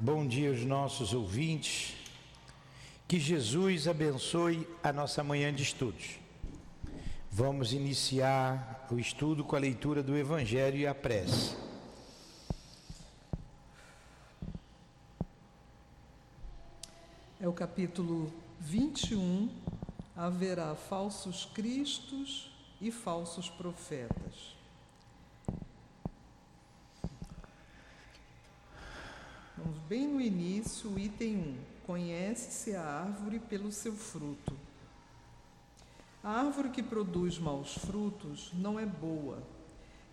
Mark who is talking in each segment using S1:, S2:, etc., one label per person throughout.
S1: Bom dia aos nossos ouvintes. Que Jesus abençoe a nossa manhã de estudos. Vamos iniciar o estudo com a leitura do Evangelho e a prece.
S2: É o capítulo 21. Haverá falsos cristos e falsos profetas. Vamos bem no início, o item 1. Conhece-se a árvore pelo seu fruto. A árvore que produz maus frutos não é boa,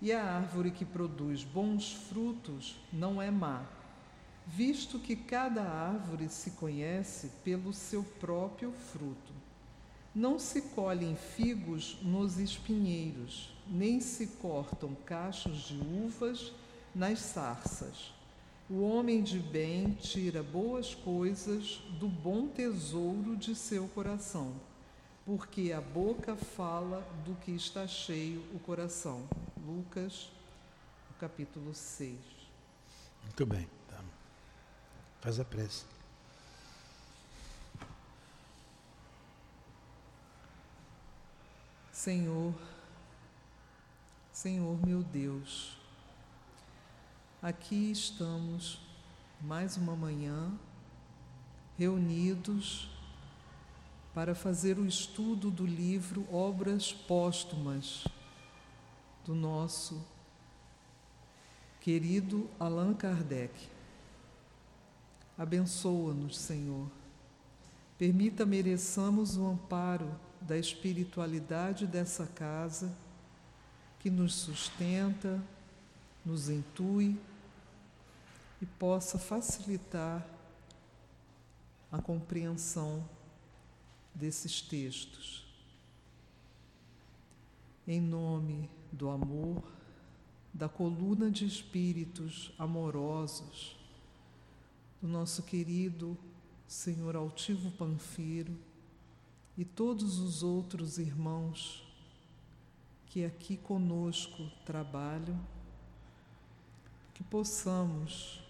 S2: e a árvore que produz bons frutos não é má, visto que cada árvore se conhece pelo seu próprio fruto. Não se colhem figos nos espinheiros, nem se cortam cachos de uvas nas sarças. O homem de bem tira boas coisas do bom tesouro de seu coração, porque a boca fala do que está cheio o coração. Lucas, capítulo 6.
S1: Muito bem. Tá. Faz a prece.
S2: Senhor, Senhor meu Deus, Aqui estamos, mais uma manhã, reunidos para fazer o estudo do livro Obras Póstumas do nosso querido Allan Kardec. Abençoa-nos, Senhor. Permita mereçamos o amparo da espiritualidade dessa casa que nos sustenta, nos intui e possa facilitar a compreensão desses textos. Em nome do amor, da coluna de espíritos amorosos, do nosso querido Senhor Altivo Panfiro e todos os outros irmãos que aqui conosco trabalham, que possamos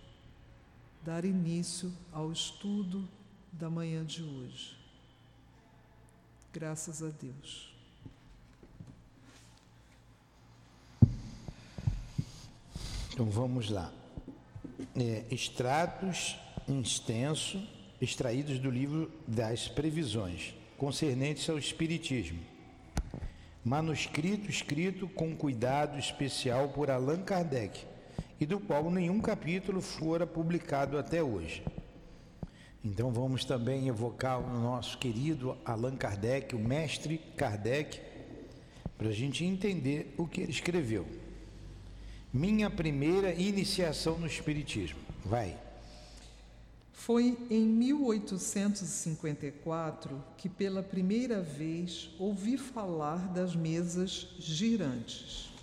S2: dar início ao estudo da manhã de hoje. Graças a Deus.
S1: Então vamos lá. É, extratos extenso extraídos do livro das previsões concernentes ao Espiritismo. Manuscrito escrito com cuidado especial por Allan Kardec e do qual nenhum capítulo fora publicado até hoje. Então vamos também evocar o nosso querido Allan Kardec, o mestre Kardec, para a gente entender o que ele escreveu. Minha primeira iniciação no Espiritismo. Vai.
S2: Foi em 1854 que pela primeira vez ouvi falar das mesas girantes.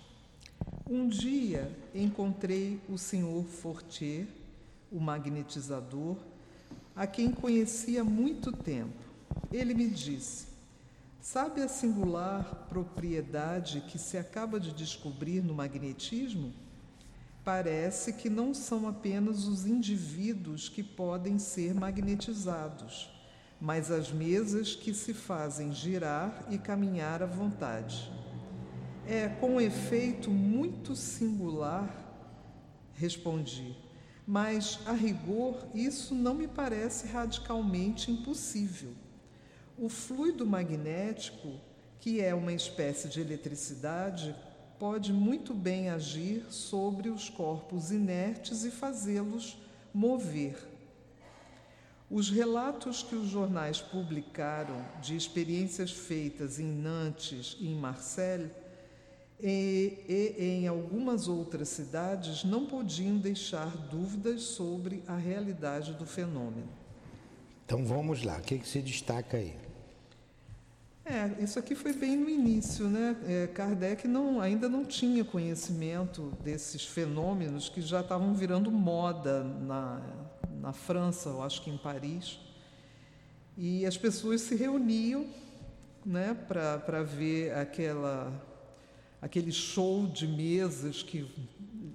S2: Um dia encontrei o senhor Fortier, o magnetizador, a quem conhecia há muito tempo. Ele me disse: Sabe a singular propriedade que se acaba de descobrir no magnetismo? Parece que não são apenas os indivíduos que podem ser magnetizados, mas as mesas que se fazem girar e caminhar à vontade. É com um efeito muito singular, respondi, mas a rigor isso não me parece radicalmente impossível. O fluido magnético, que é uma espécie de eletricidade, pode muito bem agir sobre os corpos inertes e fazê-los mover. Os relatos que os jornais publicaram de experiências feitas em Nantes e em Marseille e, e, em algumas outras cidades não podiam deixar dúvidas sobre a realidade do fenômeno.
S1: Então vamos lá, o que, que se destaca aí?
S2: É, isso aqui foi bem no início, né? É, Kardec não, ainda não tinha conhecimento desses fenômenos que já estavam virando moda na, na França, eu acho que em Paris. E as pessoas se reuniam né, para ver aquela aquele show de mesas que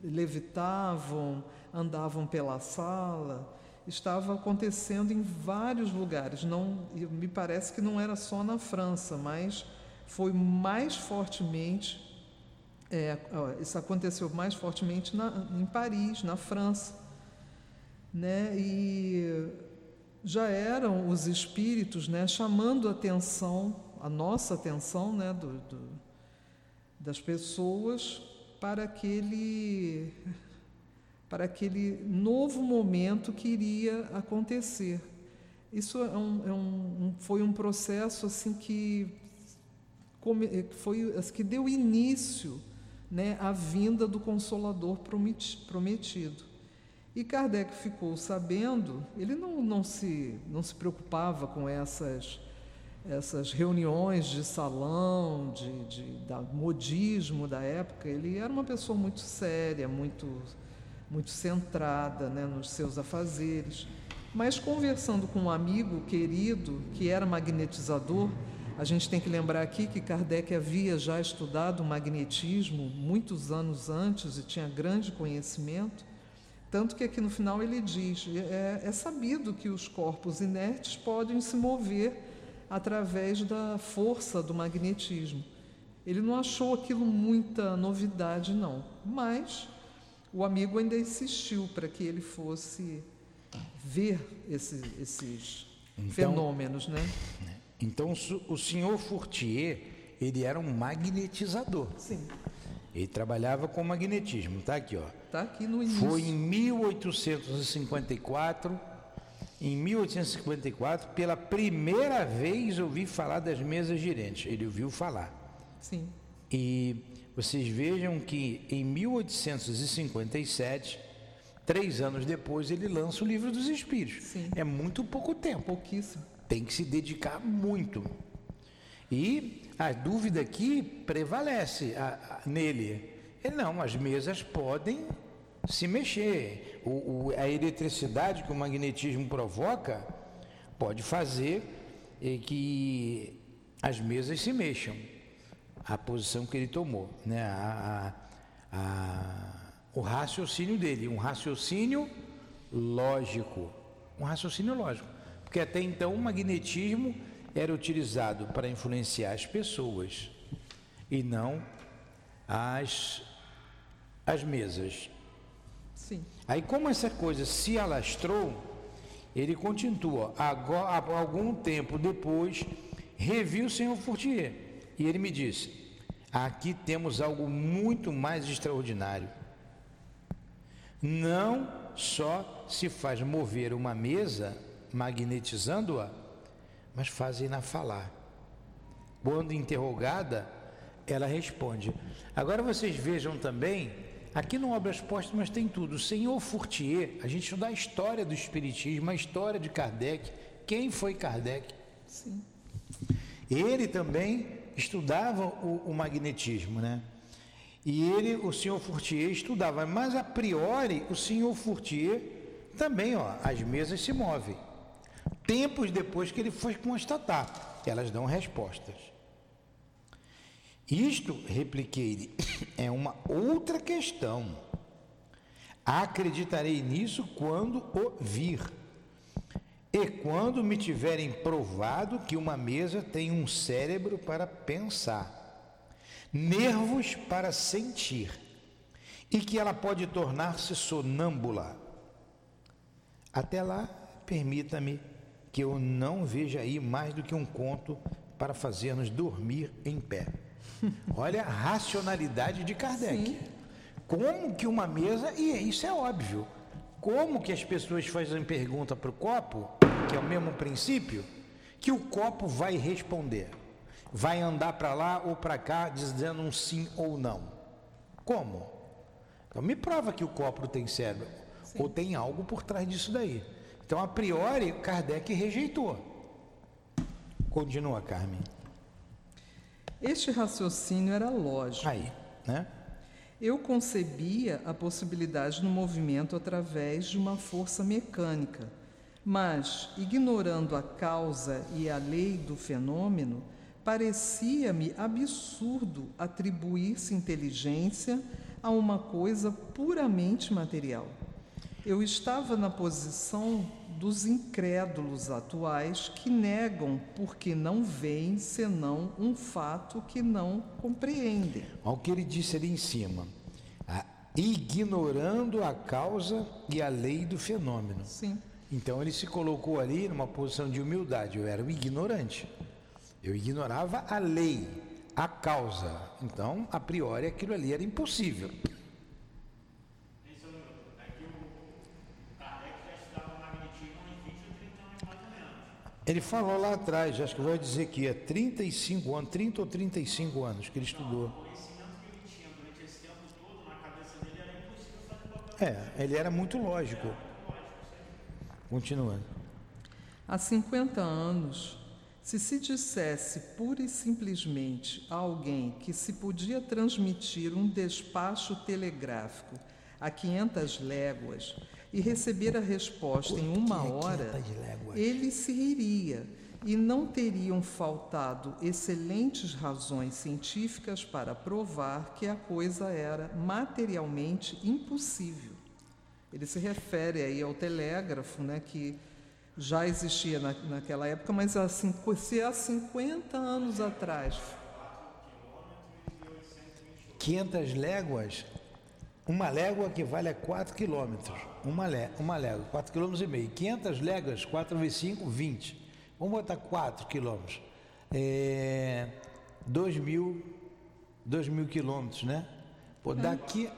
S2: levitavam, andavam pela sala estava acontecendo em vários lugares. Não, me parece que não era só na França, mas foi mais fortemente. É, isso aconteceu mais fortemente na, em Paris, na França, né? E já eram os espíritos, né, chamando a atenção, a nossa atenção, né, do, do das pessoas para aquele para aquele novo momento que iria acontecer. Isso é um, é um, foi um processo assim que foi que deu início né, à vinda do Consolador prometido. E Kardec ficou sabendo, ele não, não, se, não se preocupava com essas, essas reuniões de salão, de, de da modismo da época, ele era uma pessoa muito séria, muito muito centrada né, nos seus afazeres. Mas conversando com um amigo querido que era magnetizador, a gente tem que lembrar aqui que Kardec havia já estudado magnetismo muitos anos antes e tinha grande conhecimento, tanto que aqui no final ele diz: é, é sabido que os corpos inertes podem se mover através da força do magnetismo. Ele não achou aquilo muita novidade, não, mas o amigo ainda insistiu para que ele fosse ver esse, esses então, fenômenos, né?
S1: Então o senhor Fourtier ele era um magnetizador.
S2: Sim.
S1: Ele trabalhava com magnetismo, tá aqui, ó.
S2: Tá aqui no início.
S1: Foi em 1854, em 1854, pela primeira vez ouvi falar das mesas girentes. Ele ouviu falar.
S2: Sim.
S1: E vocês vejam que em 1857, três anos depois, ele lança o Livro dos Espíritos.
S2: Sim.
S1: É muito pouco tempo.
S2: Pouquíssimo.
S1: Tem que se dedicar muito. E a dúvida aqui prevalece a, a, nele. Ele, não, as mesas podem se mexer. O, o, a eletricidade que o magnetismo provoca pode fazer que as mesas se mexam a posição que ele tomou, né? A, a, a, o raciocínio dele, um raciocínio lógico, um raciocínio lógico, porque até então o magnetismo era utilizado para influenciar as pessoas e não as as mesas.
S2: Sim.
S1: Aí como essa coisa se alastrou, ele continua. Agora, algum tempo depois, reviu o senhor Fortier e ele me disse: aqui temos algo muito mais extraordinário. Não só se faz mover uma mesa magnetizando-a, mas fazem-na falar. Quando interrogada, ela responde. Agora vocês vejam também, aqui no Obras Póstumas tem tudo. O senhor Fourtier, a gente estuda a história do Espiritismo, a história de Kardec. Quem foi Kardec?
S2: Sim.
S1: Ele também estudava o, o magnetismo, né? E ele, o senhor Fourtier, estudava, mas a priori o senhor Fourtier também, ó, as mesas se movem. Tempos depois que ele foi constatar, elas dão respostas. Isto, repliquei-lhe, é uma outra questão. Acreditarei nisso quando o vir. E quando me tiverem provado que uma mesa tem um cérebro para pensar, nervos para sentir, e que ela pode tornar-se sonâmbula. Até lá, permita-me que eu não veja aí mais do que um conto para fazer-nos dormir em pé. Olha a racionalidade de Kardec. Sim. Como que uma mesa, e isso é óbvio, como que as pessoas fazem pergunta para o copo, que é o mesmo princípio, que o copo vai responder. Vai andar para lá ou para cá dizendo um sim ou não. Como? Então me prova que o copo tem cérebro. Sim. Ou tem algo por trás disso daí. Então, a priori, Kardec rejeitou. Continua, Carmen.
S2: Este raciocínio era lógico.
S1: Aí, né?
S2: Eu concebia a possibilidade do movimento através de uma força mecânica, mas, ignorando a causa e a lei do fenômeno, parecia-me absurdo atribuir-se inteligência a uma coisa puramente material. Eu estava na posição dos incrédulos atuais que negam porque não veem senão um fato que não compreendem.
S1: Olha o que ele disse ali em cima. ignorando a causa e a lei do fenômeno.
S2: Sim.
S1: Então ele se colocou ali numa posição de humildade. Eu era um ignorante. Eu ignorava a lei, a causa. Então, a priori, aquilo ali era impossível. Ele falou lá atrás, acho que vai dizer que é 35 anos, 30 ou 35 anos que ele estudou. É, ele era muito lógico. Continuando.
S2: Há 50 anos, se se dissesse pura e simplesmente a alguém que se podia transmitir um despacho telegráfico a 500 léguas, e receber a resposta em uma hora, ele se riria e não teriam faltado excelentes razões científicas para provar que a coisa era materialmente impossível. Ele se refere aí ao telégrafo, né, que já existia na, naquela época, mas se há 50 anos atrás.
S1: 500 léguas uma légua equivale a 4 quilômetros. Uma, lé, uma légua, 4 quilômetros e meio. 500 léguas, 4 vezes 5, 20. Vamos botar 4 quilômetros. É, 2 mil, 2 mil quilômetros, né? Pô, daqui...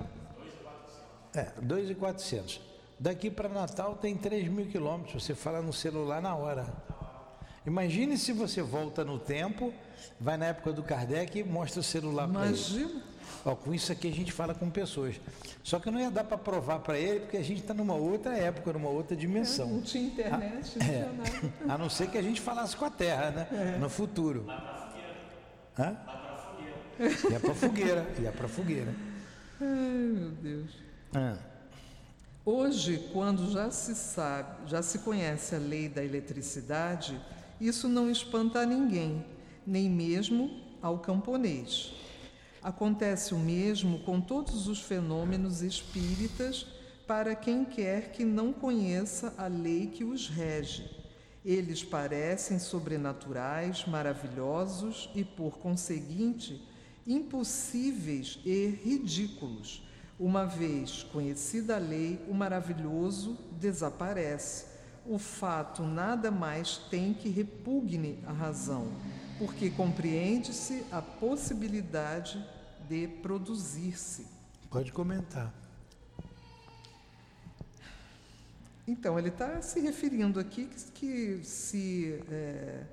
S1: É, 2,400. Daqui para Natal tem 3 mil quilômetros. Você fala no celular na hora. Imagine se você volta no tempo, vai na época do Kardec e mostra o celular para ele. Imagina. Ó, com isso aqui a gente fala com pessoas. Só que não ia dar para provar para ele, porque a gente está numa outra época, numa outra dimensão. É,
S2: não tinha internet, não
S1: é, tinha nada. A não ser que a gente falasse com a Terra, né? É. No futuro. Hã? Ia para fogueira. Ia para fogueira.
S2: Ai, meu Deus. Ah. Hoje, quando já se sabe, já se conhece a lei da eletricidade, isso não espanta a ninguém, nem mesmo ao camponês. Acontece o mesmo com todos os fenômenos espíritas para quem quer que não conheça a lei que os rege. Eles parecem sobrenaturais, maravilhosos e, por conseguinte, impossíveis e ridículos. Uma vez conhecida a lei, o maravilhoso desaparece. O fato nada mais tem que repugne a razão porque compreende-se a possibilidade de produzir-se.
S1: Pode comentar.
S2: Então, ele está se referindo aqui que, que se. É,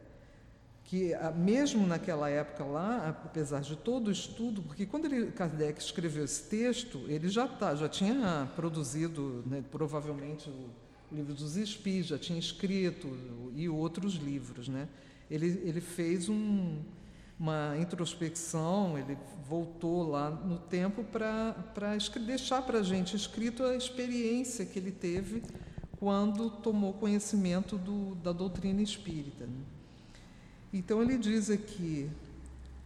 S2: que mesmo naquela época lá, apesar de todo o estudo, porque quando ele, Kardec escreveu esse texto, ele já, tá, já tinha produzido, né, provavelmente, o livro dos Espíritos, já tinha escrito, e outros livros, né? Ele, ele fez um, uma introspecção, ele voltou lá no tempo para deixar para a gente escrito a experiência que ele teve quando tomou conhecimento do, da doutrina espírita. Né? Então ele diz aqui,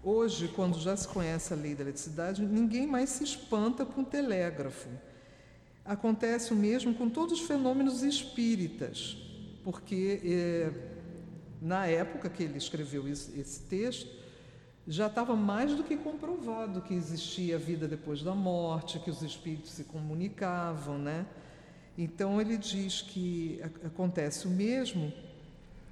S2: hoje, quando já se conhece a lei da eletricidade, ninguém mais se espanta com o telégrafo. Acontece o mesmo com todos os fenômenos espíritas, porque é, na época que ele escreveu esse texto, já estava mais do que comprovado que existia vida depois da morte, que os espíritos se comunicavam, né? Então ele diz que acontece o mesmo,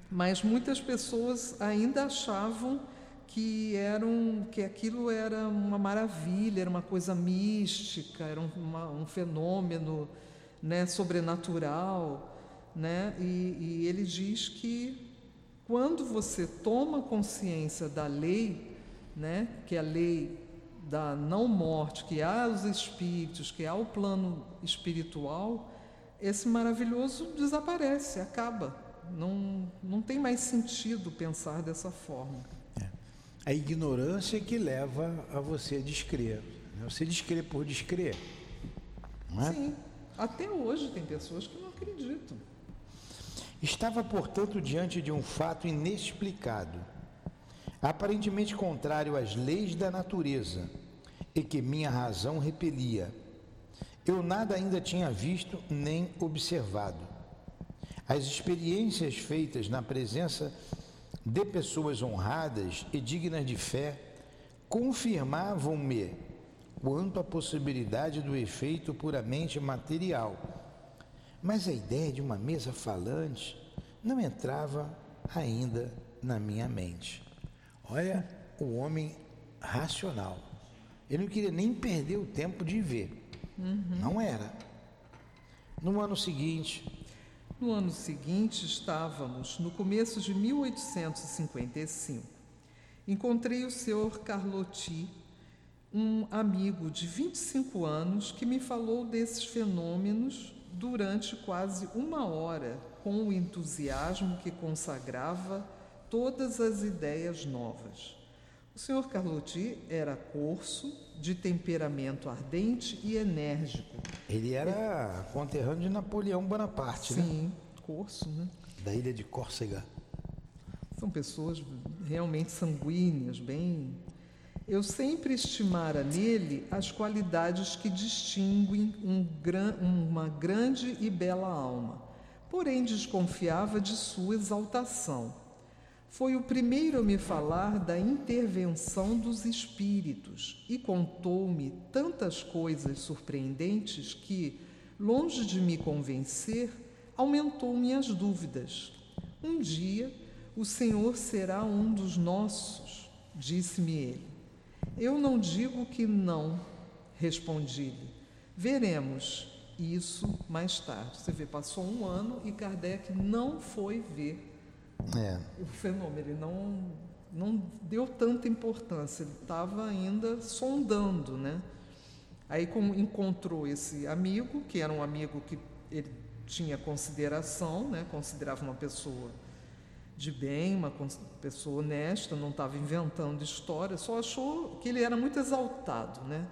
S2: mas muitas pessoas ainda achavam que eram que aquilo era uma maravilha, era uma coisa mística, era um, uma, um fenômeno, né, sobrenatural, né? E, e ele diz que quando você toma consciência da lei, né, que é a lei da não morte, que há os espíritos, que há o plano espiritual, esse maravilhoso desaparece, acaba. Não, não tem mais sentido pensar dessa forma.
S1: É. A ignorância é que leva a você a descrer. Você descrer por descrer. Não é?
S2: Sim. Até hoje tem pessoas que não acreditam.
S1: Estava, portanto, diante de um fato inexplicado, aparentemente contrário às leis da natureza e que minha razão repelia. eu nada ainda tinha visto nem observado. As experiências feitas na presença de pessoas honradas e dignas de fé confirmavam-me quanto à possibilidade do efeito puramente material. Mas a ideia de uma mesa falante não entrava ainda na minha mente. Olha o homem racional. Ele não queria nem perder o tempo de ver. Uhum. Não era. No ano seguinte.
S2: No ano seguinte, estávamos no começo de 1855. Encontrei o senhor Carlotti, um amigo de 25 anos, que me falou desses fenômenos durante quase uma hora, com o entusiasmo que consagrava todas as ideias novas. O senhor Carlotti era corso, de temperamento ardente e enérgico.
S1: Ele era conterrâneo de Napoleão Bonaparte,
S2: Sim, né? Sim, corso, né?
S1: Da ilha de Córcega.
S2: São pessoas realmente sanguíneas, bem. Eu sempre estimara nele as qualidades que distinguem um gran, uma grande e bela alma, porém desconfiava de sua exaltação foi o primeiro a me falar da intervenção dos espíritos e contou-me tantas coisas surpreendentes que, longe de me convencer, aumentou minhas dúvidas. Um dia o Senhor será um dos nossos, disse-me ele. Eu não digo que não, respondi-lhe. Veremos isso mais tarde. Você vê, passou um ano e Kardec não foi ver é. o fenômeno. Ele não, não deu tanta importância, ele estava ainda sondando, né? Aí como encontrou esse amigo, que era um amigo que ele tinha consideração, né? considerava uma pessoa de bem, uma pessoa honesta, não estava inventando história, só achou que ele era muito exaltado, né?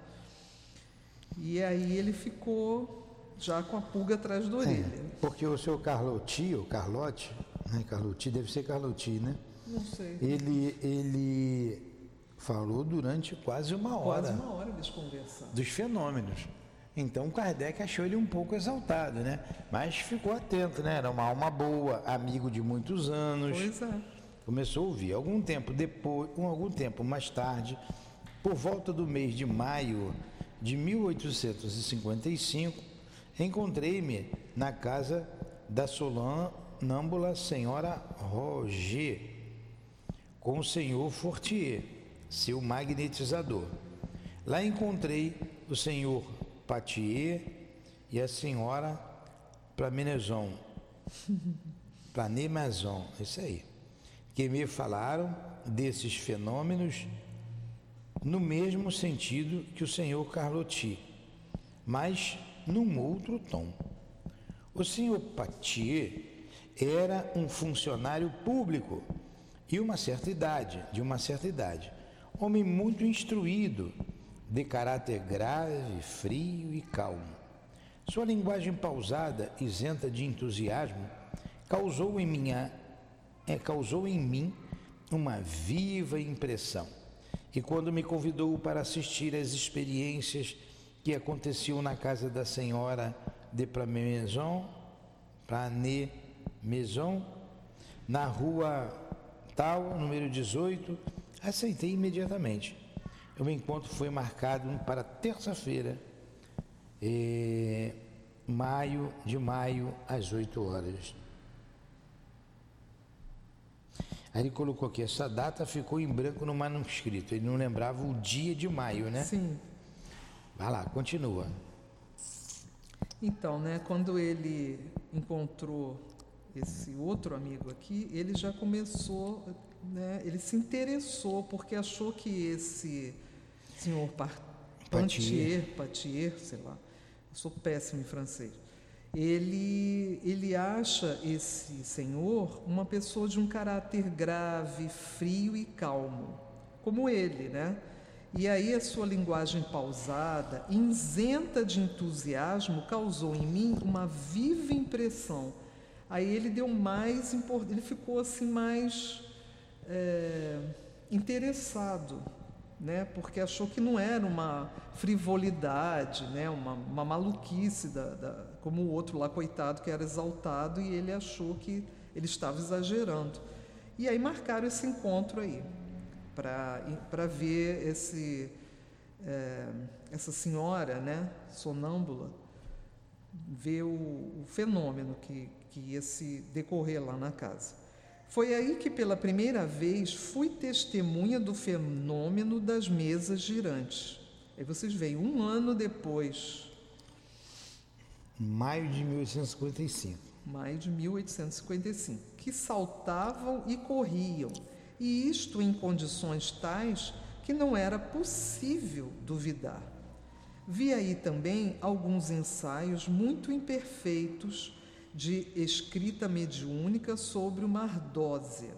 S2: E aí ele ficou já com a pulga atrás da orelha. É,
S1: porque o seu Carlotti, o Carlote, né, Carluti, deve ser Carluti, né?
S2: Não sei.
S1: Ele, ele falou durante quase uma hora.
S2: Quase uma hora eles conversando.
S1: Dos fenômenos. Então Kardec achou ele um pouco exaltado, né? Mas ficou atento, né? Era uma alma boa, amigo de muitos anos.
S2: Pois é.
S1: Começou a ouvir. Algum tempo depois, algum tempo mais tarde, por volta do mês de maio de 1855, encontrei-me na casa da Solan Nâmbula Senhora Roger, com o senhor Fortier, seu magnetizador. Lá encontrei o senhor Patier e a senhora Plamenezon, Planemazon, isso aí, que me falaram desses fenômenos no mesmo sentido que o senhor Carlotti, mas num outro tom. O senhor Patier era um funcionário público e uma certa idade, de uma certa idade. Homem muito instruído, de caráter grave, frio e calmo. Sua linguagem pausada, isenta de entusiasmo, causou em, minha, é, causou em mim uma viva impressão. E quando me convidou para assistir às experiências que aconteciam na casa da senhora de Plamaison, Plané Maison, na rua tal, número 18, aceitei imediatamente. O encontro foi marcado para terça-feira, eh, maio de maio, às 8 horas. Aí ele colocou aqui, essa data ficou em branco no manuscrito. Ele não lembrava o dia de maio, né?
S2: Sim.
S1: Vai lá, continua.
S2: Então, né, quando ele encontrou esse outro amigo aqui, ele já começou, né, ele se interessou porque achou que esse senhor Patier, Patier, sei lá, eu sou péssimo em francês, ele, ele acha esse senhor uma pessoa de um caráter grave, frio e calmo, como ele, né? E aí a sua linguagem pausada, isenta de entusiasmo, causou em mim uma viva impressão. Aí ele deu mais ele ficou assim mais é, interessado né? Porque achou que não era uma frivolidade, né? Uma, uma maluquice da, da, como o outro lá coitado que era exaltado e ele achou que ele estava exagerando. E aí marcaram esse encontro aí para ver esse é, essa senhora, né? Sonâmbula ver o, o fenômeno que, que ia se decorrer lá na casa. Foi aí que pela primeira vez fui testemunha do fenômeno das mesas girantes. Aí vocês veem, um ano depois.
S1: Maio de 1855.
S2: Maio de 1855. Que saltavam e corriam, e isto em condições tais que não era possível duvidar. Vi aí também alguns ensaios muito imperfeitos de escrita mediúnica sobre uma ardósia,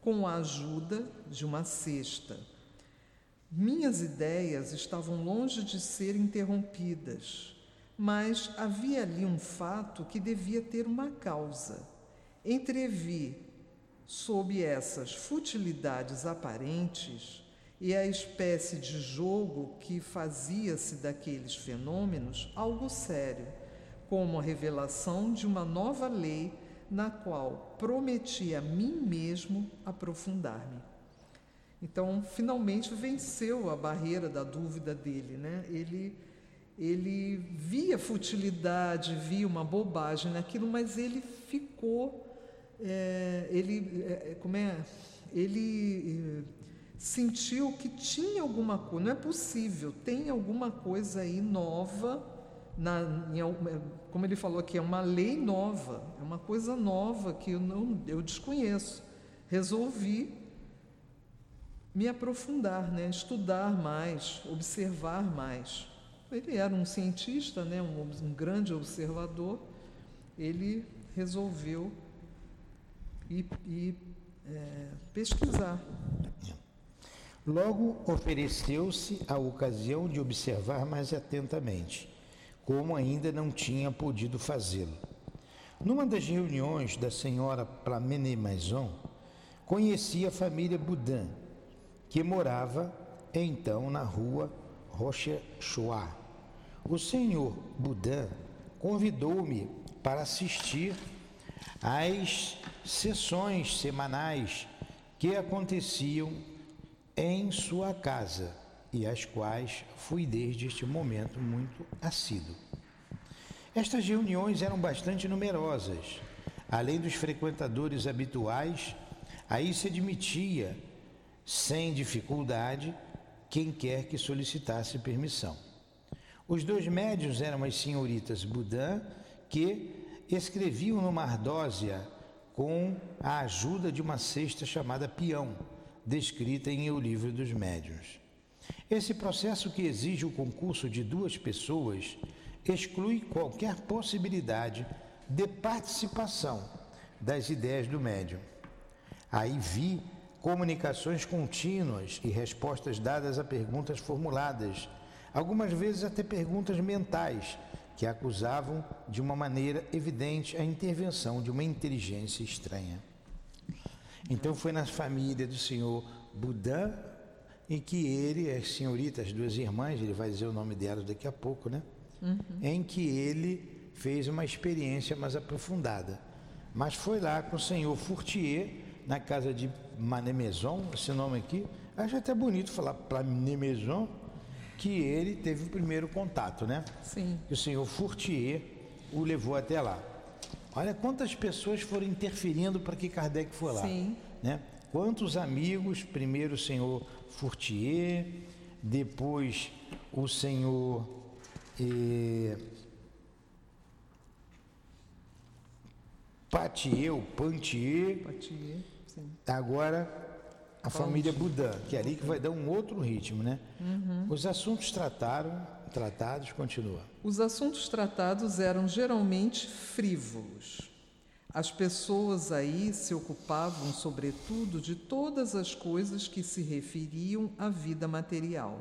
S2: com a ajuda de uma cesta. Minhas ideias estavam longe de ser interrompidas, mas havia ali um fato que devia ter uma causa. Entrevi, sob essas futilidades aparentes, e a espécie de jogo que fazia-se daqueles fenômenos algo sério, como a revelação de uma nova lei na qual prometi a mim mesmo aprofundar-me. Então, finalmente venceu a barreira da dúvida dele, né? Ele ele via futilidade, via uma bobagem naquilo, mas ele ficou, é, ele, é, como é, ele sentiu que tinha alguma coisa, não é possível, tem alguma coisa aí nova, na, em, é, como ele falou aqui, é uma lei nova, é uma coisa nova que eu, não, eu desconheço. Resolvi me aprofundar, né, estudar mais, observar mais. Ele era um cientista, né, um, um grande observador, ele resolveu ir, ir é, pesquisar.
S1: Logo ofereceu-se a ocasião de observar mais atentamente, como ainda não tinha podido fazê-lo. Numa das reuniões da senhora Plamene-Maison, conheci a família Boudin, que morava então na rua Rochechouart. O senhor Boudin convidou-me para assistir às sessões semanais que aconteciam em sua casa, e às quais fui desde este momento muito assíduo. Estas reuniões eram bastante numerosas. Além dos frequentadores habituais, aí se admitia, sem dificuldade, quem quer que solicitasse permissão. Os dois médios eram as senhoritas Budan, que escreviam numa ardósia com a ajuda de uma cesta chamada peão descrita em O Livro dos Médiuns. Esse processo que exige o concurso de duas pessoas exclui qualquer possibilidade de participação das ideias do médium. Aí vi comunicações contínuas e respostas dadas a perguntas formuladas, algumas vezes até perguntas mentais, que acusavam de uma maneira evidente a intervenção de uma inteligência estranha. Então foi na família do senhor Budan em que ele, as senhoritas, as duas irmãs, ele vai dizer o nome delas daqui a pouco, né? Uhum. Em que ele fez uma experiência mais aprofundada. Mas foi lá com o senhor Fourtier, na casa de Mané Maison, esse nome aqui, acho até bonito falar Maison, que ele teve o primeiro contato, né?
S2: Sim.
S1: Que o senhor Fourtier o levou até lá. Olha quantas pessoas foram interferindo para que Kardec fosse lá.
S2: Sim.
S1: Né? Quantos amigos, primeiro o senhor Fourtier, depois o senhor eh, Patier, o Pantier,
S2: Patier sim.
S1: agora a família Budan, que é ali que vai dar um outro ritmo, né? Uhum. Os assuntos trataram, tratados, continua.
S2: Os assuntos tratados eram geralmente frívolos. As pessoas aí se ocupavam, sobretudo, de todas as coisas que se referiam à vida material,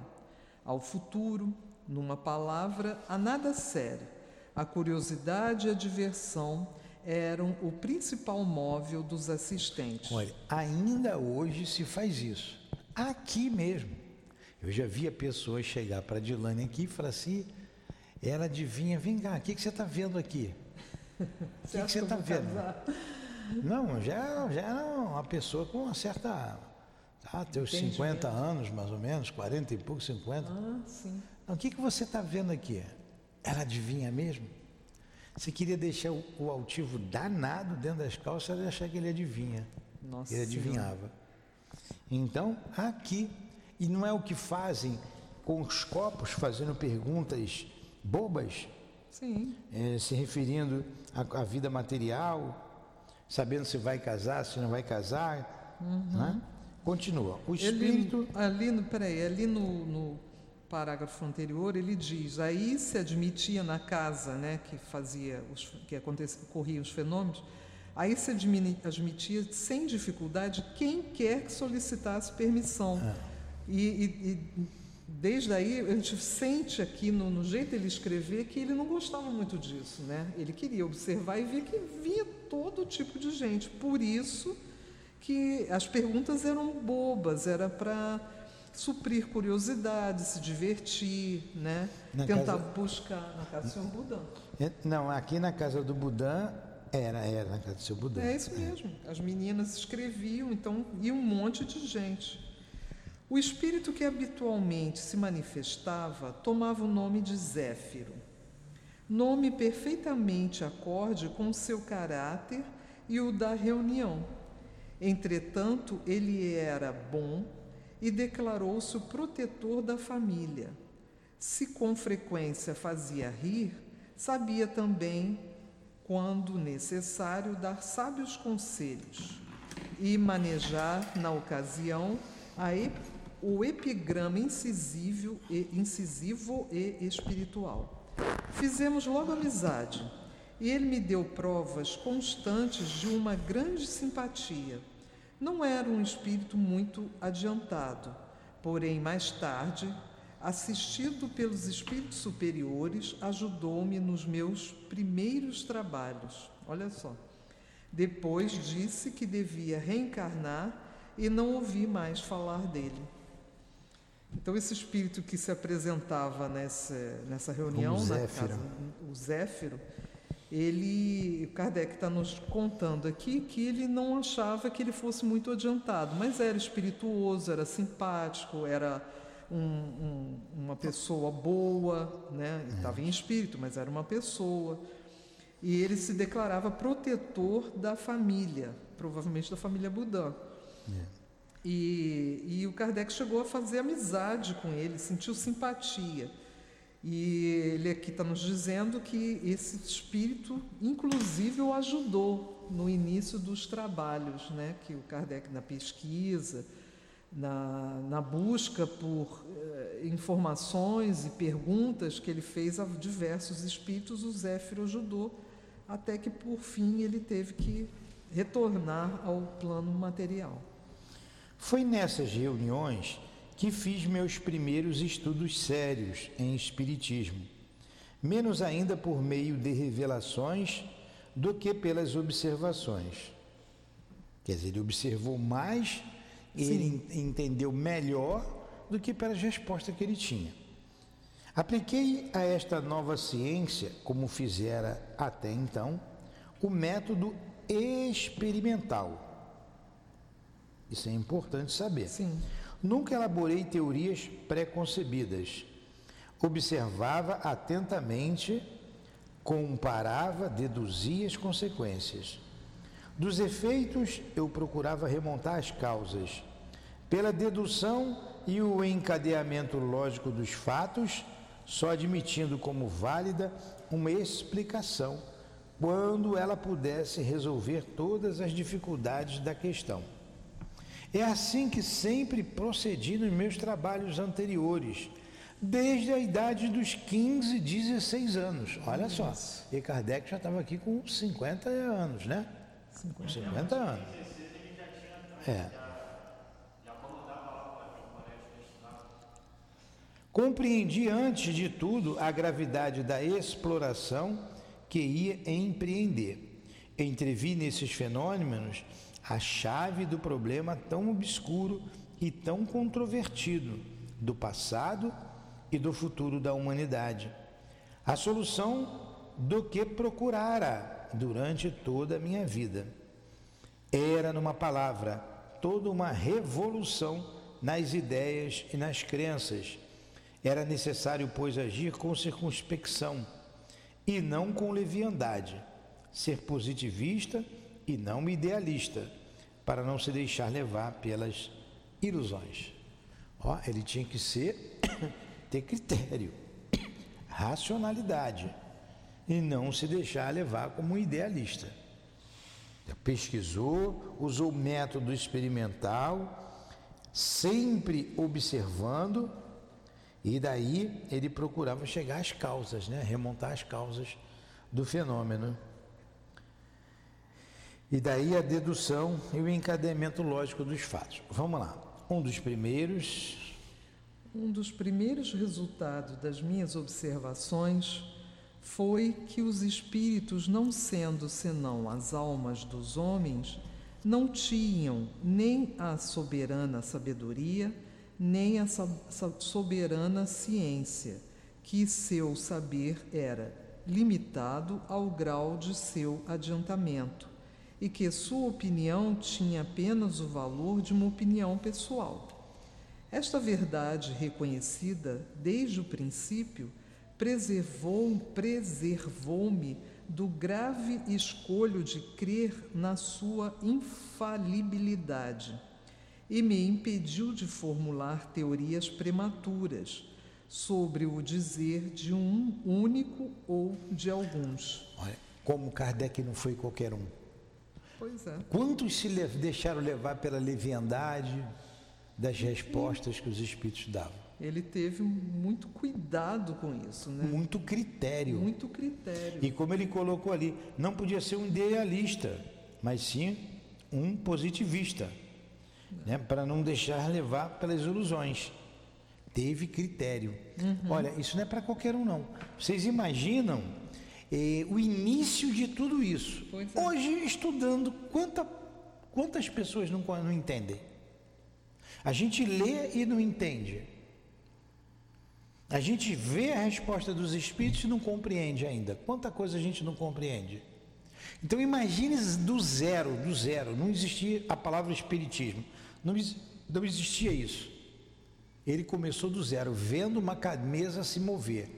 S2: ao futuro, numa palavra, a nada sério. A curiosidade e a diversão eram o principal móvel dos assistentes.
S1: Olha, ainda hoje se faz isso. Aqui mesmo. Eu já via pessoas chegar para a Dilane aqui e falar assim, ela adivinha, vem cá, o que, que você está vendo aqui? O que, que você está vendo? Casar? Não, já, já era uma pessoa com uma certa. Tá, teus 50 anos, mais ou menos, 40 e pouco, 50.
S2: Ah, sim.
S1: Então, o que, que você está vendo aqui? Ela adivinha mesmo? Você queria deixar o, o altivo danado dentro das calças, ela achar que ele adivinha.
S2: Nossa
S1: ele adivinhava. Então, aqui, e não é o que fazem com os copos, fazendo perguntas bobas,
S2: Sim.
S1: É, se referindo à, à, vida material, sabendo se vai casar, se não vai casar. Uhum. Né? Continua. O espírito.
S2: Ele, ali, no, peraí, ali no, no parágrafo anterior ele diz: aí se admitia na casa, né, que fazia os, que acontecia, ocorriam os fenômenos, aí se admitia sem dificuldade quem quer que solicitasse permissão. É. E, e, e, desde aí a gente sente aqui no, no jeito ele escrever que ele não gostava muito disso, né? Ele queria observar e ver que vinha todo tipo de gente. Por isso que as perguntas eram bobas, era para suprir curiosidade, se divertir, né? Na Tentar casa... buscar na casa do seu Budã.
S1: É, não, aqui na casa do Budã era, era na casa do seu Budã.
S2: É isso mesmo. As meninas escreviam, então ia um monte de gente. O espírito que habitualmente se manifestava tomava o nome de Zéfiro, nome perfeitamente acorde com seu caráter e o da reunião. Entretanto, ele era bom e declarou-se o protetor da família. Se com frequência fazia rir, sabia também, quando necessário, dar sábios conselhos e manejar, na ocasião, ep o epigrama incisivo e, incisivo e espiritual. Fizemos logo amizade e ele me deu provas constantes de uma grande simpatia não era um espírito muito adiantado, porém, mais tarde, assistido pelos espíritos superiores, ajudou-me nos meus primeiros trabalhos. Olha só. Depois disse que devia reencarnar e não ouvi mais falar dele. Então, esse espírito que se apresentava nessa, nessa reunião,
S1: na
S2: casa, o Zéfiro, ele, Kardec está nos contando aqui que ele não achava que ele fosse muito adiantado, mas era espirituoso, era simpático, era um, um, uma pessoa boa, né? estava em espírito, mas era uma pessoa. E ele se declarava protetor da família, provavelmente da família Budã. E, e o Kardec chegou a fazer amizade com ele, sentiu simpatia. E ele aqui está nos dizendo que esse espírito, inclusive, o ajudou no início dos trabalhos, né? que o Kardec, na pesquisa, na, na busca por eh, informações e perguntas que ele fez a diversos espíritos, o Zéfiro ajudou, até que, por fim, ele teve que retornar ao plano material.
S1: Foi nessas reuniões que fiz meus primeiros estudos sérios em Espiritismo, menos ainda por meio de revelações do que pelas observações. Quer dizer, ele observou mais, ele entendeu melhor do que pelas respostas que ele tinha. Apliquei a esta nova ciência, como fizera até então, o método experimental. Isso é importante saber.
S2: Sim.
S1: Nunca elaborei teorias preconcebidas. Observava atentamente, comparava, deduzia as consequências. Dos efeitos, eu procurava remontar as causas. Pela dedução e o encadeamento lógico dos fatos, só admitindo como válida uma explicação, quando ela pudesse resolver todas as dificuldades da questão. É assim que sempre procedi nos meus trabalhos anteriores, desde a idade dos 15, 16 anos. Olha só, e Kardec já estava aqui com 50 anos, né? 50, 50 anos. É. Compreendi antes de tudo a gravidade da exploração que ia empreender. Entrevi nesses fenômenos a chave do problema tão obscuro e tão controvertido, do passado e do futuro da humanidade. A solução do que procurara durante toda a minha vida. Era, numa palavra, toda uma revolução nas ideias e nas crenças. Era necessário, pois, agir com circunspecção e não com leviandade, ser positivista e não idealista, para não se deixar levar pelas ilusões. Ó, ele tinha que ser ter critério, racionalidade e não se deixar levar como idealista. Pesquisou, usou método experimental, sempre observando, e daí ele procurava chegar às causas, né? remontar as causas do fenômeno. E daí a dedução e o encadeamento lógico dos fatos. Vamos lá. Um dos primeiros.
S2: Um dos primeiros resultados das minhas observações foi que os espíritos, não sendo senão as almas dos homens, não tinham nem a soberana sabedoria, nem a soberana ciência, que seu saber era limitado ao grau de seu adiantamento e que sua opinião tinha apenas o valor de uma opinião pessoal. Esta verdade reconhecida desde o princípio preservou, preservou-me do grave escolho de crer na sua infalibilidade e me impediu de formular teorias prematuras sobre o dizer de um único ou de alguns.
S1: Olha, como Kardec não foi qualquer um.
S2: Pois é.
S1: Quantos se deixaram levar pela leviandade das respostas que os espíritos davam?
S2: Ele teve muito cuidado com isso, né?
S1: Muito critério.
S2: Muito critério.
S1: E como ele colocou ali, não podia ser um idealista, mas sim um positivista, né? para não deixar levar pelas ilusões. Teve critério. Uhum. Olha, isso não é para qualquer um, não. Vocês imaginam eh, o início de tudo isso. É. Hoje, estudando, quanta, quantas pessoas não, não entendem? A gente lê e não entende. A gente vê a resposta dos espíritos e não compreende ainda. Quanta coisa a gente não compreende. Então imagine do zero, do zero. Não existia a palavra espiritismo. Não, não existia isso. Ele começou do zero, vendo uma mesa se mover.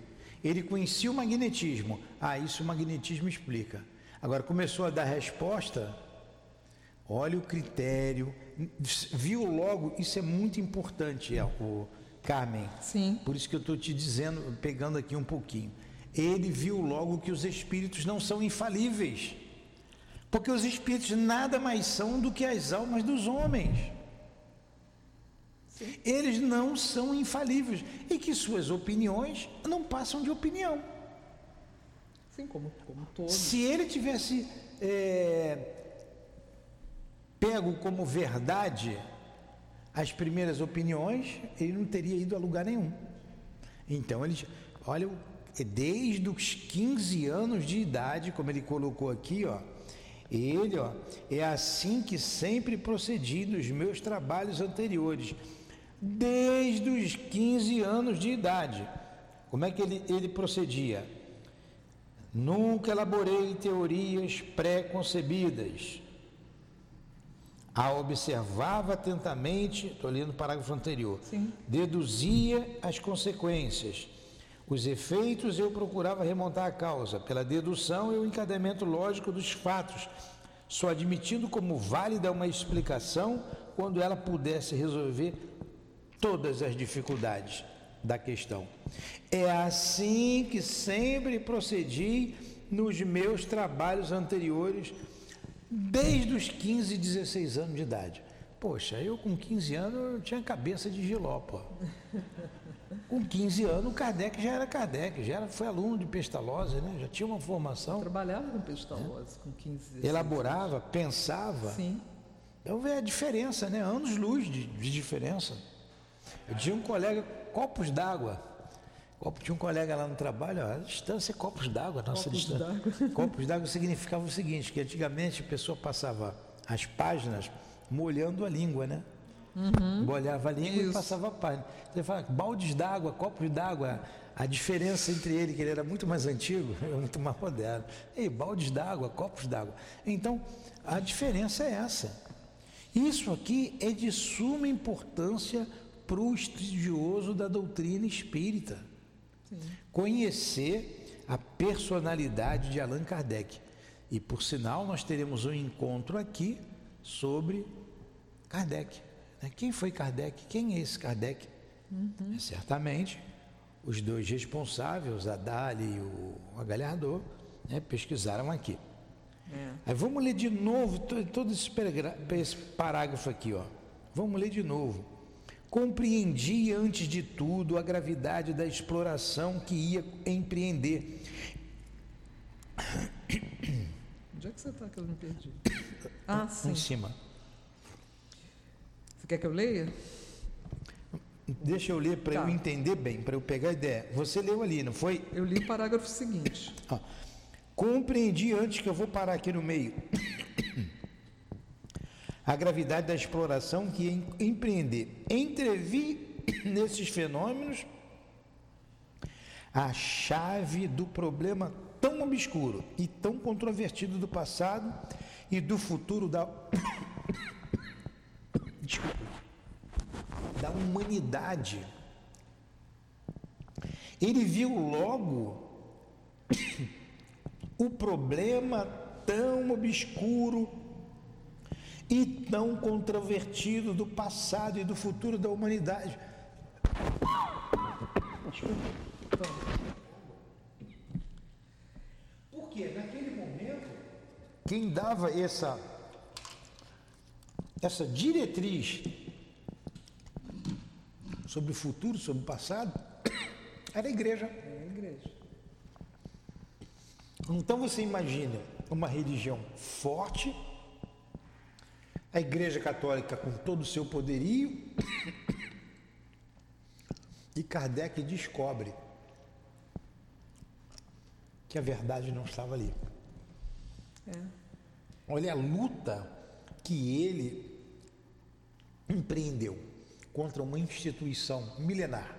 S1: Ele conhecia o magnetismo. Ah, isso o magnetismo explica. Agora começou a dar resposta. Olha o critério. Viu logo, isso é muito importante, o Carmen.
S2: Sim.
S1: Por isso que eu estou te dizendo, pegando aqui um pouquinho. Ele viu logo que os espíritos não são infalíveis. Porque os espíritos nada mais são do que as almas dos homens. Eles não são infalíveis e que suas opiniões não passam de opinião.
S2: Sim, como, como todos.
S1: Se ele tivesse é, pego como verdade as primeiras opiniões, ele não teria ido a lugar nenhum. Então, ele, olha, desde os 15 anos de idade, como ele colocou aqui, ó, ele, ó, é assim que sempre procedi nos meus trabalhos anteriores desde os 15 anos de idade. Como é que ele, ele procedia? Nunca elaborei teorias pré-concebidas. A observava atentamente, estou lendo o parágrafo anterior,
S2: Sim.
S1: deduzia as consequências. Os efeitos eu procurava remontar a causa, pela dedução e o encadeamento lógico dos fatos, só admitindo como válida uma explicação quando ela pudesse resolver todas as dificuldades da questão. É assim que sempre procedi nos meus trabalhos anteriores, desde os 15, 16 anos de idade. Poxa, eu com 15 anos eu tinha cabeça de giló, pô. Com 15 anos o Kardec já era Kardec, já era, foi aluno de Pestalozzi, né? já tinha uma formação. Eu
S2: trabalhava com Pestalozzi com 15 16
S1: Elaborava, anos. pensava.
S2: Sim.
S1: Então vê a diferença, né? Anos-luz de, de diferença. Eu tinha um colega, copos d'água. Tinha um colega lá no trabalho, a distância é copos d'água, nossa
S2: copos
S1: distância. Copos d'água significava o seguinte, que antigamente a pessoa passava as páginas molhando a língua, né? Uhum. Molhava a língua Isso. e passava a página. Você fala, baldes d'água, copos d'água, a diferença entre ele, que ele era muito mais antigo, é muito mais moderno. E baldes d'água, copos d'água. Então, a diferença é essa. Isso aqui é de suma importância para o estudioso da doutrina espírita. Sim. Conhecer a personalidade de Allan Kardec. E por sinal, nós teremos um encontro aqui sobre Kardec. Né? Quem foi Kardec? Quem é esse Kardec? Uhum. É, certamente os dois responsáveis, a Dali e o Agalhardor, né, pesquisaram aqui. É. Aí vamos ler de novo todo, esse parágrafo aqui, ó. Vamos ler de novo. Compreendi antes de tudo a gravidade da exploração que ia empreender.
S2: Onde é que você está que eu me perdi? Ah, sim.
S1: Em cima.
S2: Você quer que eu leia?
S1: Deixa eu ler para tá. eu entender bem, para eu pegar a ideia. Você leu ali, não foi?
S2: Eu li o parágrafo seguinte.
S1: Ah, compreendi antes que eu vou parar aqui no meio. A gravidade da exploração que empreender. Entrevi nesses fenômenos a chave do problema tão obscuro e tão controvertido do passado e do futuro da da humanidade. Ele viu logo o problema tão obscuro e tão controvertido do passado e do futuro da humanidade. Porque naquele momento, quem dava essa essa diretriz sobre o futuro, sobre o passado, era a igreja.
S2: Era a igreja.
S1: Então você imagina uma religião forte, a Igreja Católica com todo o seu poderio, e Kardec descobre que a verdade não estava ali. É. Olha a luta que ele empreendeu contra uma instituição milenar.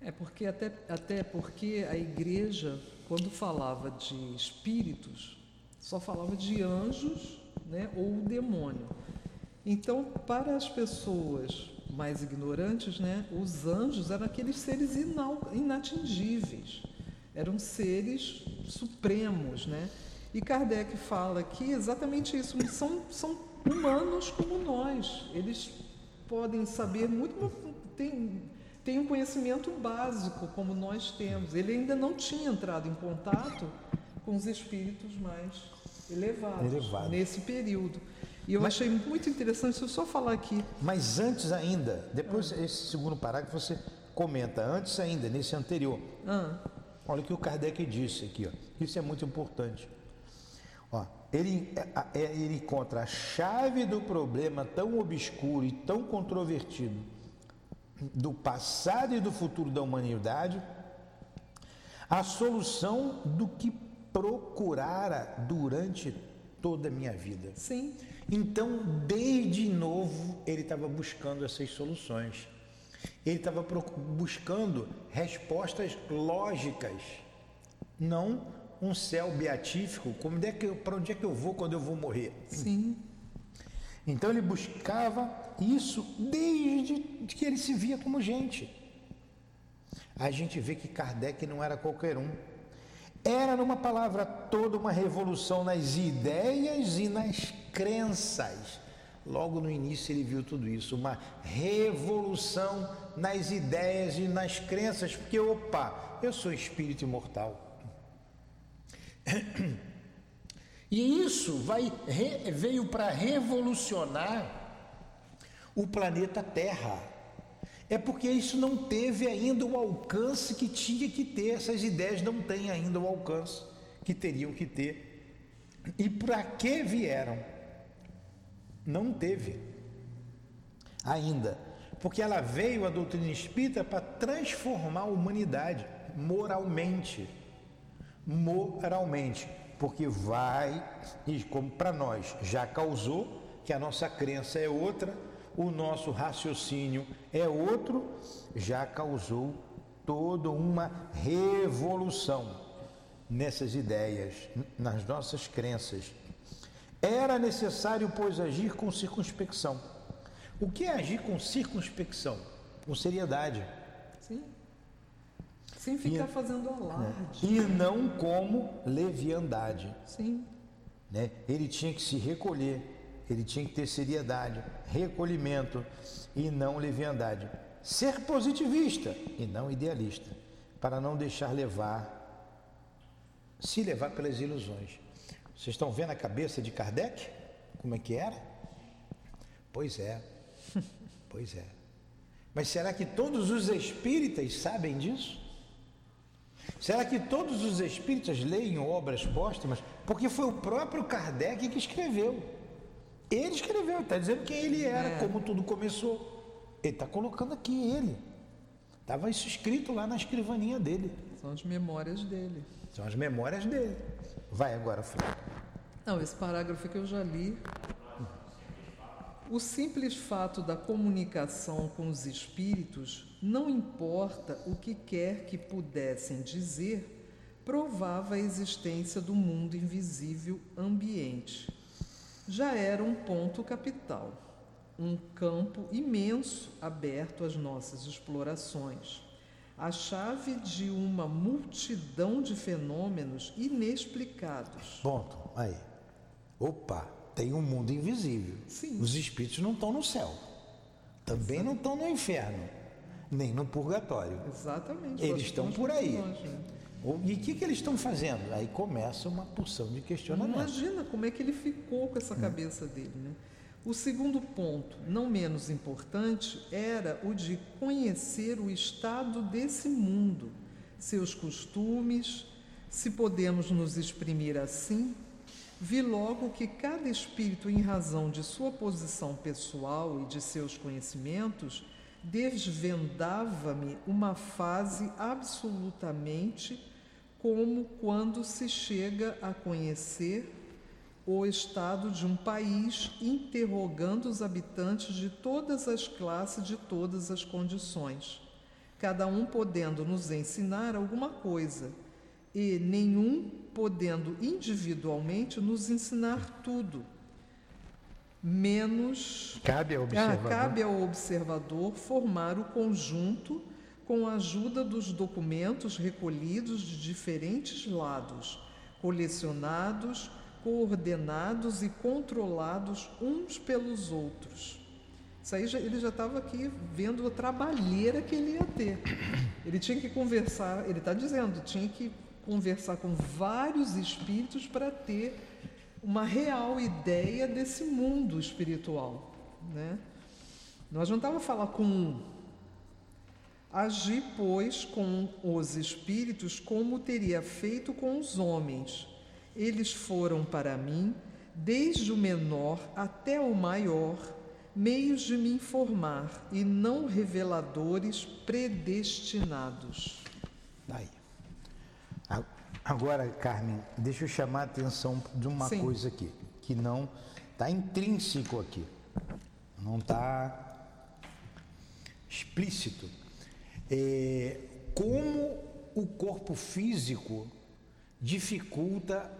S2: É porque até, até porque a igreja, quando falava de espíritos, só falava de anjos né, ou demônio. Então, para as pessoas mais ignorantes, né, os anjos eram aqueles seres inatingíveis, eram seres supremos, né? E Kardec fala que exatamente isso, são, são humanos como nós, eles podem saber muito, tem, tem um conhecimento básico como nós temos. Ele ainda não tinha entrado em contato com os espíritos mais elevados Elevado. nesse período. E eu mas, achei muito interessante, se eu só falar aqui.
S1: Mas antes ainda, depois ah. esse segundo parágrafo você comenta, antes ainda, nesse anterior. Ah. Olha o que o Kardec disse aqui, ó. isso é muito importante. Ó, ele, é, é, ele encontra a chave do problema tão obscuro e tão controvertido do passado e do futuro da humanidade, a solução do que procurara durante toda a minha vida.
S2: Sim.
S1: Então, desde novo, ele estava buscando essas soluções. Ele estava buscando respostas lógicas, não um céu beatífico, como é que para onde é que eu vou quando eu vou morrer?
S2: Sim.
S1: Então ele buscava isso desde que ele se via como gente. A gente vê que Kardec não era qualquer um. Era, numa palavra, toda uma revolução nas ideias e nas crenças. Logo no início ele viu tudo isso, uma revolução nas ideias e nas crenças, porque, opa, eu sou espírito imortal. E isso vai, veio para revolucionar o planeta Terra. É porque isso não teve ainda o alcance que tinha que ter, essas ideias não têm ainda o alcance que teriam que ter. E para que vieram? Não teve ainda. Porque ela veio, a doutrina espírita, para transformar a humanidade moralmente moralmente, porque vai, e como para nós já causou, que a nossa crença é outra, o nosso raciocínio é outro, já causou toda uma revolução nessas ideias, nas nossas crenças. Era necessário, pois, agir com circunspecção. O que é agir com circunspecção? Com seriedade.
S2: Sim. Sem ficar e, fazendo alarde.
S1: E não como leviandade.
S2: Sim.
S1: Né? Ele tinha que se recolher, ele tinha que ter seriedade, recolhimento e não leviandade. Ser positivista e não idealista, para não deixar levar, se levar pelas ilusões. Vocês estão vendo a cabeça de Kardec? Como é que era? Pois é, pois é. Mas será que todos os espíritas sabem disso? Será que todos os espíritas leem obras póstumas? Porque foi o próprio Kardec que escreveu. Ele escreveu, está dizendo quem ele era, é. como tudo começou. Ele está colocando aqui ele. Estava isso escrito lá na escrivaninha dele.
S2: São as memórias dele.
S1: São as memórias dele. Vai agora, Flávio.
S2: Não, esse parágrafo que eu já li. O simples fato da comunicação com os espíritos, não importa o que quer que pudessem dizer, provava a existência do mundo invisível ambiente. Já era um ponto capital, um campo imenso aberto às nossas explorações a chave de uma multidão de fenômenos inexplicados.
S1: Ponto. Aí. Opa, tem um mundo invisível.
S2: Sim.
S1: Os espíritos não estão no céu. Também Exatamente. não estão no inferno, nem no purgatório.
S2: Exatamente.
S1: Eles estão por aí. Né? E o que, que eles estão fazendo? Aí começa uma porção de questionamento.
S2: Imagina como é que ele ficou com essa hum. cabeça dele, né? O segundo ponto, não menos importante, era o de conhecer o estado desse mundo, seus costumes, se podemos nos exprimir assim. Vi logo que cada espírito, em razão de sua posição pessoal e de seus conhecimentos, desvendava-me uma fase absolutamente como quando se chega a conhecer o estado de um país, interrogando os habitantes de todas as classes, de todas as condições, cada um podendo nos ensinar alguma coisa e nenhum podendo individualmente nos ensinar tudo. Menos
S1: cabe ao ah, observador,
S2: cabe ao observador formar o conjunto com a ajuda dos documentos recolhidos de diferentes lados, colecionados coordenados e controlados uns pelos outros. Isso aí já, ele já estava aqui vendo a trabalheira que ele ia ter. Ele tinha que conversar, ele está dizendo, tinha que conversar com vários espíritos para ter uma real ideia desse mundo espiritual. Né? Não adiantava falar com um. Agir, pois, com os espíritos como teria feito com os homens eles foram para mim, desde o menor até o maior, meios de me informar e não reveladores predestinados.
S1: Daí. Agora, Carmen, deixa eu chamar a atenção de uma Sim. coisa aqui, que não está intrínseco aqui, não está explícito. É, como o corpo físico dificulta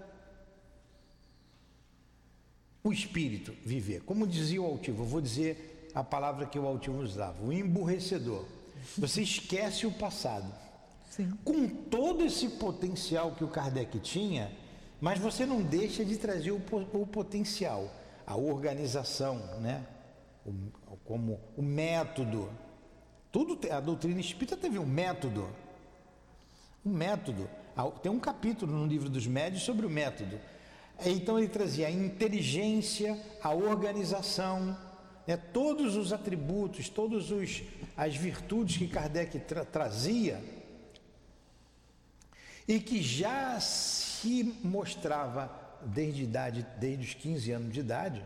S1: o espírito viver. Como dizia o altivo, eu vou dizer a palavra que o altivo usava, o emburrecedor. Você esquece o passado.
S2: Sim.
S1: Com todo esse potencial que o Kardec tinha, mas você não deixa de trazer o, o potencial, a organização, né? O, como o método. Tudo a doutrina espírita teve um método. Um método. Tem um capítulo no livro dos médios sobre o método. Então ele trazia a inteligência, a organização, né, todos os atributos, todas as virtudes que Kardec tra trazia e que já se mostrava desde idade, desde os 15 anos de idade.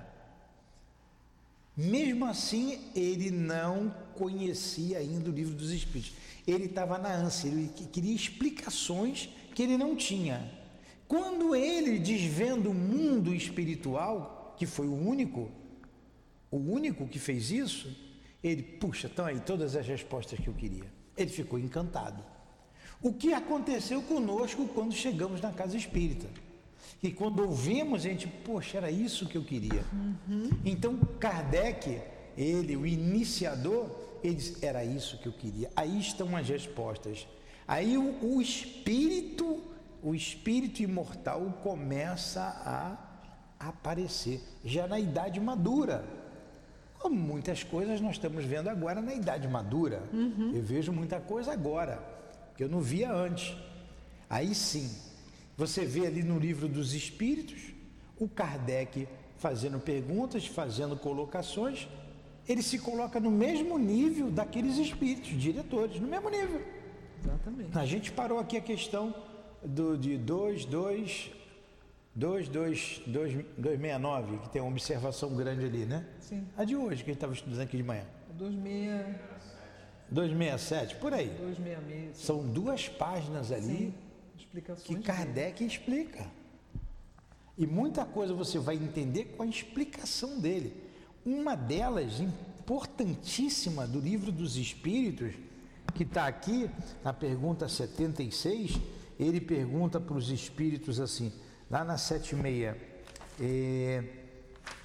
S1: Mesmo assim, ele não conhecia ainda o livro dos Espíritos. Ele estava na ânsia, ele queria explicações que ele não tinha. Quando ele desvenda o mundo espiritual, que foi o único, o único que fez isso, ele, puxa, estão aí todas as respostas que eu queria. Ele ficou encantado. O que aconteceu conosco quando chegamos na casa espírita? E quando ouvimos, a gente, poxa, era isso que eu queria. Uhum. Então, Kardec, ele, o iniciador, ele disse, era isso que eu queria. Aí estão as respostas. Aí o, o espírito, o espírito imortal começa a aparecer, já na idade madura. Como muitas coisas nós estamos vendo agora na idade madura. Uhum. Eu vejo muita coisa agora, que eu não via antes. Aí sim, você vê ali no livro dos Espíritos, o Kardec fazendo perguntas, fazendo colocações, ele se coloca no mesmo nível daqueles espíritos, diretores, no mesmo nível.
S2: Exatamente.
S1: A gente parou aqui a questão do, de 2, 2, 2, 2, 269, que tem uma observação grande ali, né?
S2: Sim.
S1: A de hoje, que a gente estava estudando aqui de manhã.
S2: 267.
S1: 267, por aí.
S2: 266.
S1: São duas páginas ali.
S2: Sim explicações
S1: que Kardec dele. explica. E muita coisa você vai entender com a explicação dele. Uma delas, importantíssima do livro dos Espíritos, que está aqui na pergunta 76, ele pergunta para os espíritos assim, lá na 76, é,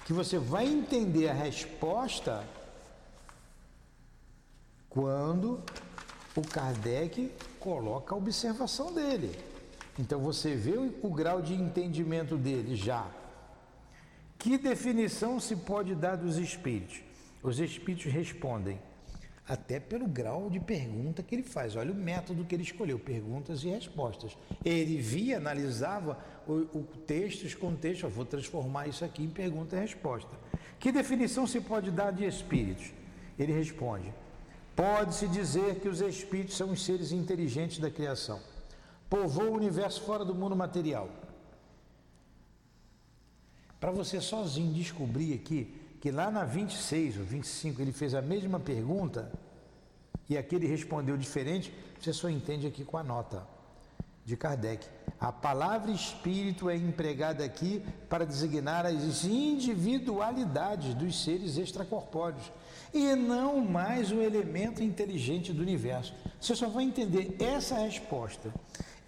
S1: que você vai entender a resposta quando o Kardec coloca a observação dele. Então você vê o, grau de entendimento dele já. Que definição se pode dar dos espíritos? Os espíritos respondem, até pelo grau de pergunta que ele faz. Olha o método que ele escolheu, perguntas e respostas. Ele via, analisava o, o texto, os contextos, vou transformar isso aqui em pergunta e resposta. Que definição se pode dar de espíritos? Ele responde: pode-se dizer que os espíritos são os seres inteligentes da criação povoa o universo fora do mundo material. Para você sozinho descobrir aqui que lá na 26 ou 25 ele fez a mesma pergunta e aqui ele respondeu diferente, você só entende aqui com a nota de Kardec. A palavra espírito é empregada aqui para designar as individualidades dos seres extracorpóreos e não mais o elemento inteligente do universo. Você só vai entender essa resposta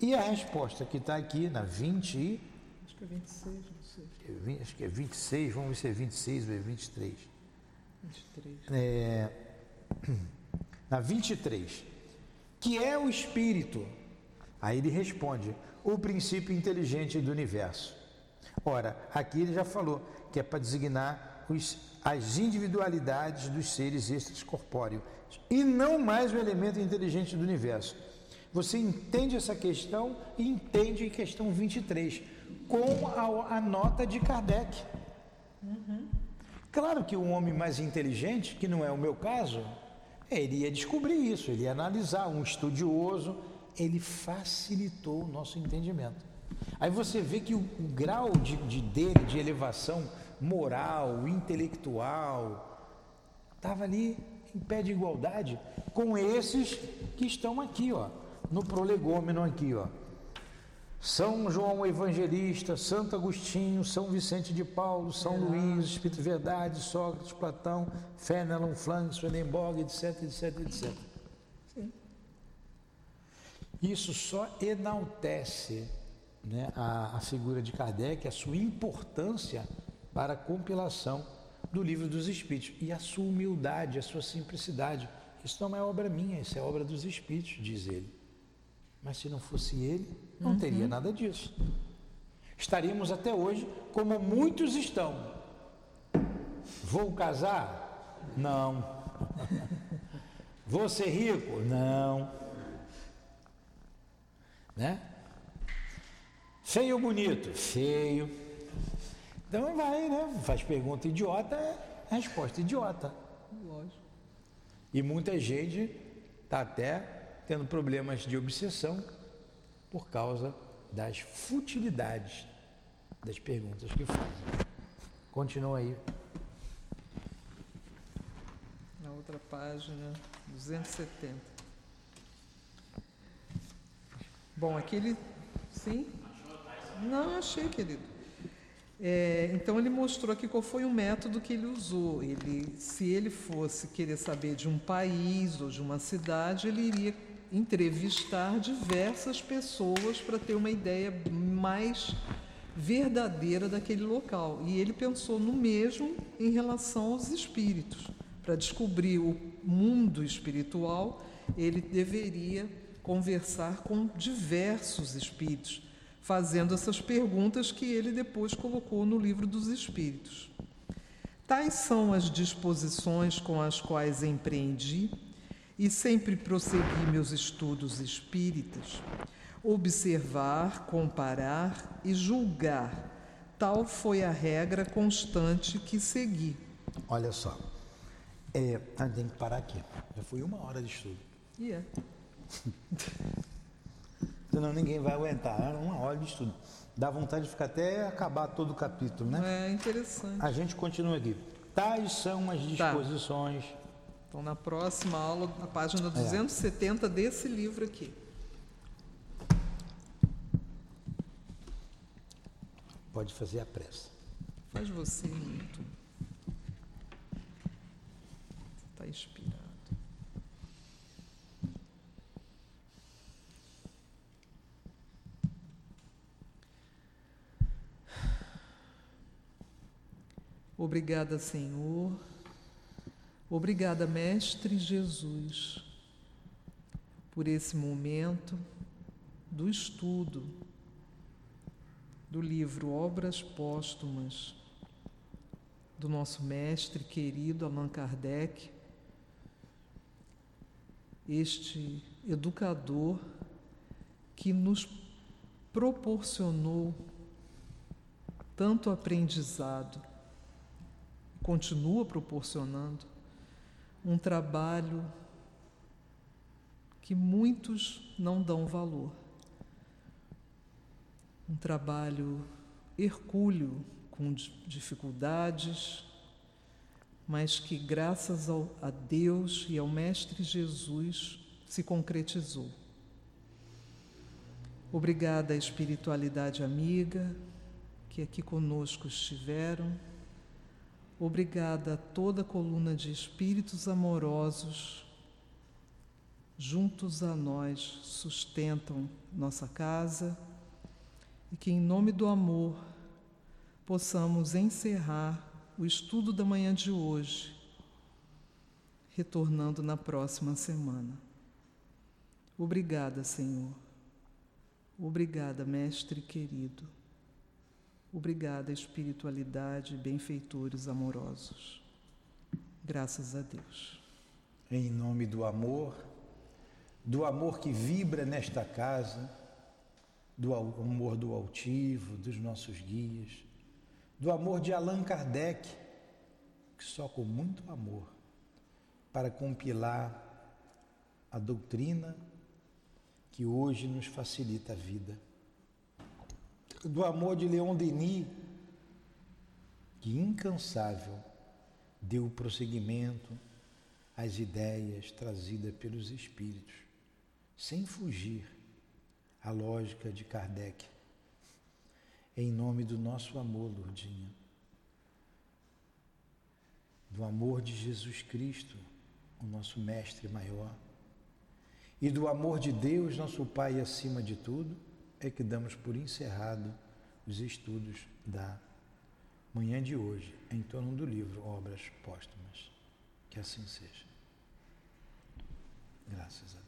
S1: e a resposta que está aqui na 20
S2: Acho que é 26, não
S1: sei. Acho que é 26, vamos ver se é 26 ou é 23.
S2: 23.
S1: É, na 23. Que é o espírito? Aí ele responde: o princípio inteligente do universo. Ora, aqui ele já falou que é para designar os, as individualidades dos seres extracorpóreos e não mais o elemento inteligente do universo. Você entende essa questão e entende a questão 23, com a, a nota de Kardec. Uhum. Claro que um homem mais inteligente, que não é o meu caso, ele ia descobrir isso, ele ia analisar, um estudioso, ele facilitou o nosso entendimento. Aí você vê que o, o grau de, de, dele de elevação moral, intelectual, estava ali em pé de igualdade com esses que estão aqui, ó no prolegômeno aqui, ó. São João Evangelista, Santo Agostinho, São Vicente de Paulo, São é. Luís, Espírito Verdade, Sócrates, Platão, Fenelon, Flank, Swedenborg, etc, etc, etc. Sim. Isso só enaltece né, a, a figura de Kardec, a sua importância para a compilação do livro dos Espíritos e a sua humildade, a sua simplicidade. Isso não é obra minha, isso é obra dos Espíritos, diz ele. Mas se não fosse ele, não uhum. teria nada disso. Estaríamos até hoje como muitos estão. Vou casar? Não. Vou ser rico? Não. Né? Feio ou bonito? Feio. Então vai, né? Faz pergunta idiota, é resposta idiota.
S2: Lógico.
S1: E muita gente está até tendo problemas de obsessão por causa das futilidades das perguntas que fazem. Continua aí.
S2: Na outra página, 270. Bom, aquele. Sim? Não, achei, querido. É, então ele mostrou aqui qual foi o método que ele usou. Ele, se ele fosse querer saber de um país ou de uma cidade, ele iria entrevistar diversas pessoas para ter uma ideia mais verdadeira daquele local. E ele pensou no mesmo em relação aos espíritos. Para descobrir o mundo espiritual, ele deveria conversar com diversos espíritos fazendo essas perguntas que ele depois colocou no livro dos Espíritos. Tais são as disposições com as quais empreendi e sempre prossegui meus estudos espíritas. Observar, comparar e julgar. Tal foi a regra constante que segui.
S1: Olha só, é, tem que parar aqui. Já foi uma hora de estudo.
S2: Yeah.
S1: Senão ninguém vai aguentar. É uma hora de estudo. Dá vontade de ficar até acabar todo o capítulo, né?
S2: É interessante.
S1: A gente continua aqui. Tais são as tá. disposições. Tá.
S2: Então, na próxima aula, na página 270 é. desse livro aqui.
S1: Pode fazer a pressa.
S2: Faz você, Milton. Está inspirado. Obrigada, Senhor. Obrigada, Mestre Jesus, por esse momento do estudo do livro Obras Póstumas do nosso mestre querido Allan Kardec, este educador que nos proporcionou tanto aprendizado continua proporcionando um trabalho que muitos não dão valor. Um trabalho hercúleo, com dificuldades, mas que, graças ao, a Deus e ao Mestre Jesus, se concretizou. Obrigada à espiritualidade amiga que aqui conosco estiveram Obrigada a toda a coluna de espíritos amorosos juntos a nós sustentam nossa casa e que, em nome do amor, possamos encerrar o estudo da manhã de hoje, retornando na próxima semana. Obrigada, Senhor. Obrigada, Mestre querido. Obrigada, espiritualidade, benfeitores amorosos. Graças a Deus.
S1: Em nome do amor, do amor que vibra nesta casa, do amor do altivo, dos nossos guias, do amor de Allan Kardec, que só com muito amor, para compilar a doutrina que hoje nos facilita a vida do amor de Leon Denis, que incansável deu prosseguimento às ideias trazidas pelos espíritos, sem fugir à lógica de Kardec. Em nome do nosso amor, Lourdinha, do amor de Jesus Cristo, o nosso mestre maior, e do amor de Deus, nosso Pai acima de tudo, é que damos por encerrado os estudos da manhã de hoje em torno do livro Obras Póstumas. Que assim seja. Graças a Deus.